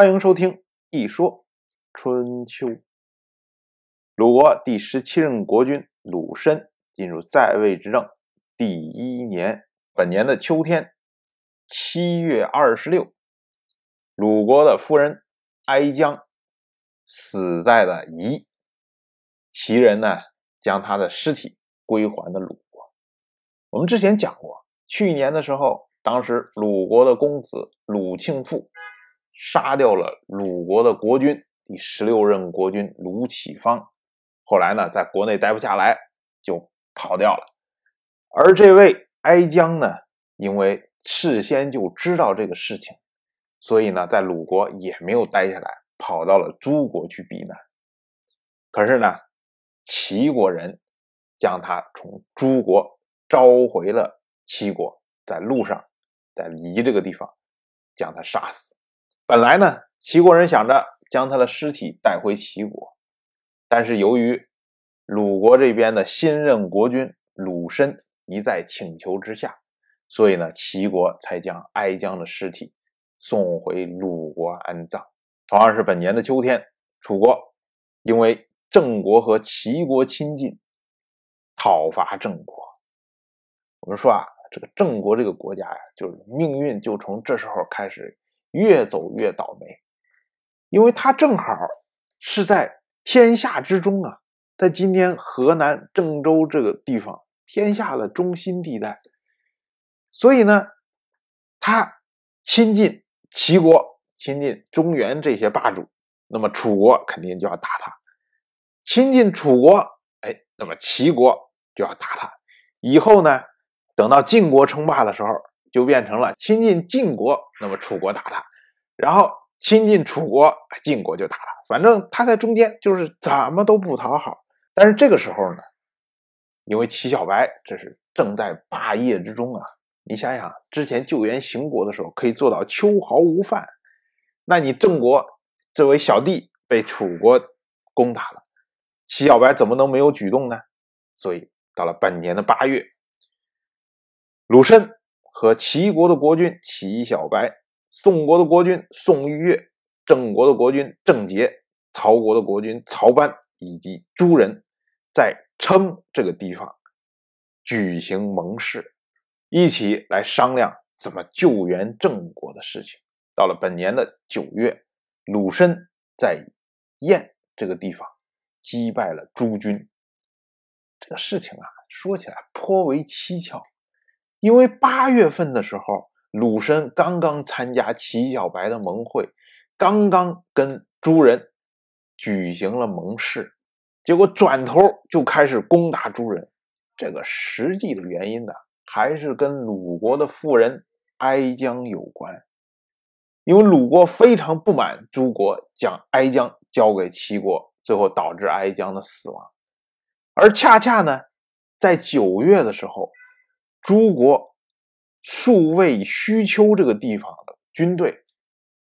欢迎收听《一说春秋》。鲁国第十七任国君鲁申进入在位执政第一年，本年的秋天，七月二十六，鲁国的夫人哀姜死在了夷，齐人呢将他的尸体归还了鲁国。我们之前讲过，去年的时候，当时鲁国的公子鲁庆父。杀掉了鲁国的国君，第十六任国君鲁启方。后来呢，在国内待不下来，就跑掉了。而这位哀姜呢，因为事先就知道这个事情，所以呢，在鲁国也没有待下来，跑到了诸国去避难。可是呢，齐国人将他从诸国召回了齐国，在路上，在离这个地方将他杀死。本来呢，齐国人想着将他的尸体带回齐国，但是由于鲁国这边的新任国君鲁申一再请求之下，所以呢，齐国才将哀姜的尸体送回鲁国安葬。同样是本年的秋天，楚国因为郑国和齐国亲近，讨伐郑国。我们说啊，这个郑国这个国家呀，就是命运就从这时候开始。越走越倒霉，因为他正好是在天下之中啊，在今天河南郑州这个地方，天下的中心地带，所以呢，他亲近齐国，亲近中原这些霸主，那么楚国肯定就要打他；亲近楚国，哎，那么齐国就要打他。以后呢，等到晋国称霸的时候。就变成了亲近晋国，那么楚国打他；然后亲近楚国，晋国就打他。反正他在中间，就是怎么都不讨好。但是这个时候呢，因为齐小白这是正在霸业之中啊，你想想之前救援邢国的时候，可以做到秋毫无犯。那你郑国这位小弟被楚国攻打了，齐小白怎么能没有举动呢？所以到了本年的八月，鲁申。和齐国的国君齐小白、宋国的国君宋玉月、郑国的国君郑杰、曹国的国君曹班以及诸人，在称这个地方举行盟誓，一起来商量怎么救援郑国的事情。到了本年的九月，鲁申在燕这个地方击败了诸军。这个事情啊，说起来颇为蹊跷。因为八月份的时候，鲁申刚刚参加齐小白的盟会，刚刚跟诸人举行了盟誓，结果转头就开始攻打诸人。这个实际的原因呢，还是跟鲁国的富人哀姜有关。因为鲁国非常不满诸国将哀姜交给齐国，最后导致哀姜的死亡。而恰恰呢，在九月的时候。诸国数位虚丘这个地方的军队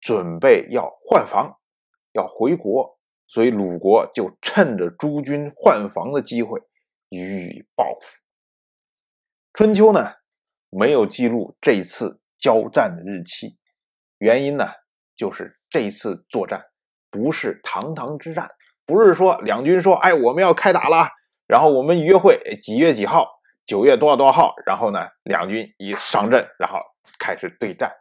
准备要换防，要回国，所以鲁国就趁着诸军换防的机会予以报复。春秋呢没有记录这次交战的日期，原因呢就是这次作战不是堂堂之战，不是说两军说哎我们要开打了，然后我们约会几月几号。九月多少多少号，然后呢，两军一上阵，然后开始对战，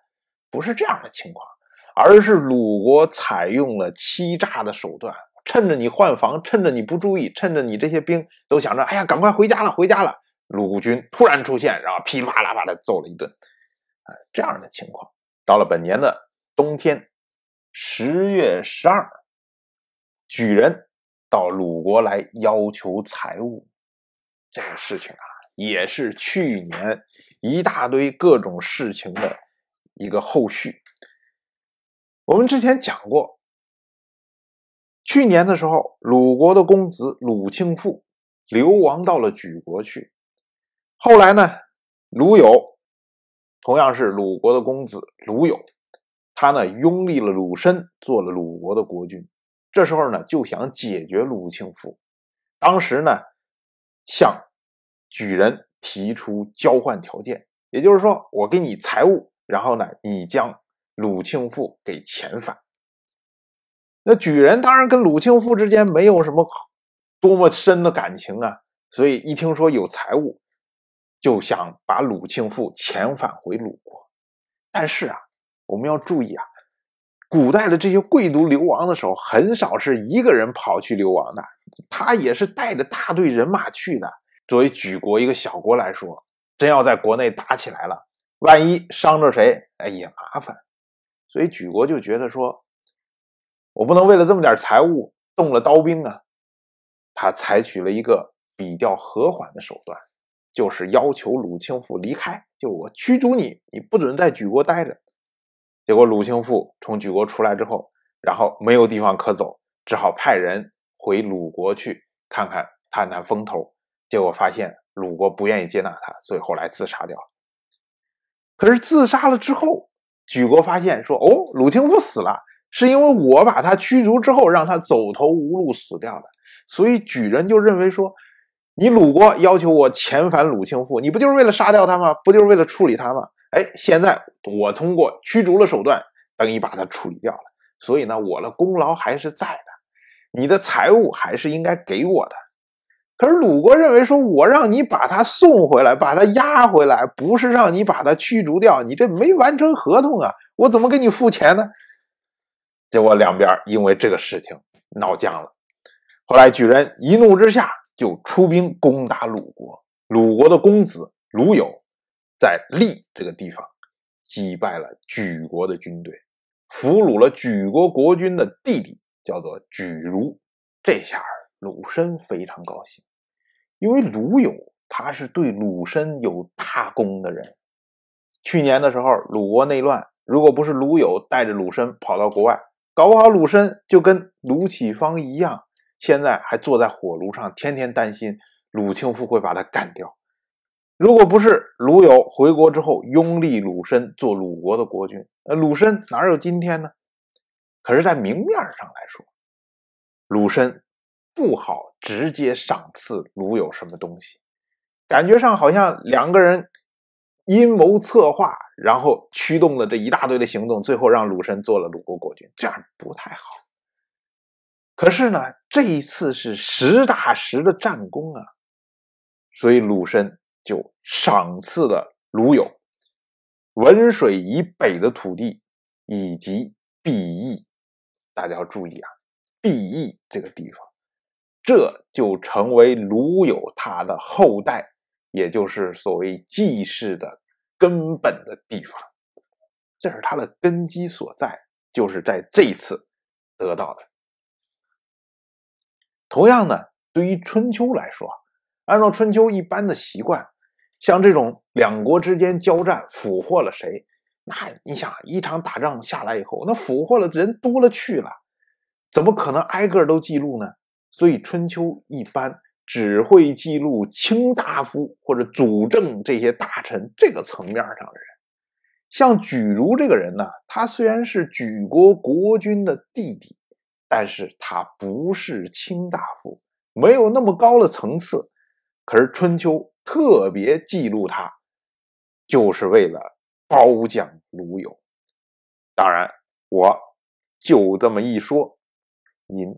不是这样的情况，而是鲁国采用了欺诈的手段，趁着你换防，趁着你不注意，趁着你这些兵都想着，哎呀，赶快回家了，回家了，鲁军突然出现，然后噼里啪啦把他揍了一顿，啊，这样的情况，到了本年的冬天，十月十二，举人到鲁国来要求财物，这个事情啊。也是去年一大堆各种事情的一个后续。我们之前讲过，去年的时候，鲁国的公子鲁庆父流亡到了莒国去。后来呢，鲁友同样是鲁国的公子鲁友，他呢拥立了鲁申做了鲁国的国君。这时候呢，就想解决鲁庆父。当时呢，向。举人提出交换条件，也就是说，我给你财物，然后呢，你将鲁庆父给遣返。那举人当然跟鲁庆父之间没有什么多么深的感情啊，所以一听说有财物，就想把鲁庆父遣返回鲁国。但是啊，我们要注意啊，古代的这些贵族流亡的时候，很少是一个人跑去流亡的，他也是带着大队人马去的。作为举国一个小国来说，真要在国内打起来了，万一伤着谁，哎也麻烦。所以举国就觉得说，我不能为了这么点财物动了刀兵啊。他采取了一个比较和缓的手段，就是要求鲁庆父离开，就我驱逐你，你不准在举国待着。结果鲁庆父从举国出来之后，然后没有地方可走，只好派人回鲁国去看看探探风头。结果发现鲁国不愿意接纳他，所以后来自杀掉了。可是自杀了之后，举国发现说：“哦，鲁庆父死了，是因为我把他驱逐之后，让他走投无路死掉的。”所以举人就认为说：“你鲁国要求我遣返鲁庆父，你不就是为了杀掉他吗？不就是为了处理他吗？哎，现在我通过驱逐的手段，等于把他处理掉了。所以呢，我的功劳还是在的，你的财物还是应该给我的。”可是鲁国认为说，我让你把他送回来，把他押回来，不是让你把他驱逐掉，你这没完成合同啊，我怎么给你付钱呢？结果两边因为这个事情闹僵了。后来举人一怒之下就出兵攻打鲁国，鲁国的公子鲁友在利这个地方击败了举国的军队，俘虏了举国国君的弟弟，叫做举如。这下鲁申非常高兴。因为鲁友他是对鲁申有大功的人。去年的时候，鲁国内乱，如果不是鲁友带着鲁申跑到国外，搞不好鲁申就跟鲁启方一样，现在还坐在火炉上，天天担心鲁庆父会把他干掉。如果不是鲁友回国之后拥立鲁申做鲁国的国君，那鲁申哪有今天呢？可是，在明面上来说，鲁申。不好直接赏赐鲁有什么东西，感觉上好像两个人阴谋策划，然后驱动了这一大堆的行动，最后让鲁申做了鲁国国君，这样不太好。可是呢，这一次是实打实的战功啊，所以鲁申就赏赐了鲁有文水以北的土地以及毕邑。大家要注意啊，毕邑这个地方。这就成为鲁有他的后代，也就是所谓季氏的根本的地方，这是他的根基所在，就是在这一次得到的。同样呢，对于春秋来说，按照春秋一般的习惯，像这种两国之间交战，俘获了谁，那你想一场打仗下来以后，那俘获了人多了去了，怎么可能挨个都记录呢？所以春秋一般只会记录卿大夫或者主政这些大臣这个层面上的人。像举如这个人呢，他虽然是举国国君的弟弟，但是他不是卿大夫，没有那么高的层次。可是春秋特别记录他，就是为了褒奖鲁友。当然，我就这么一说，您。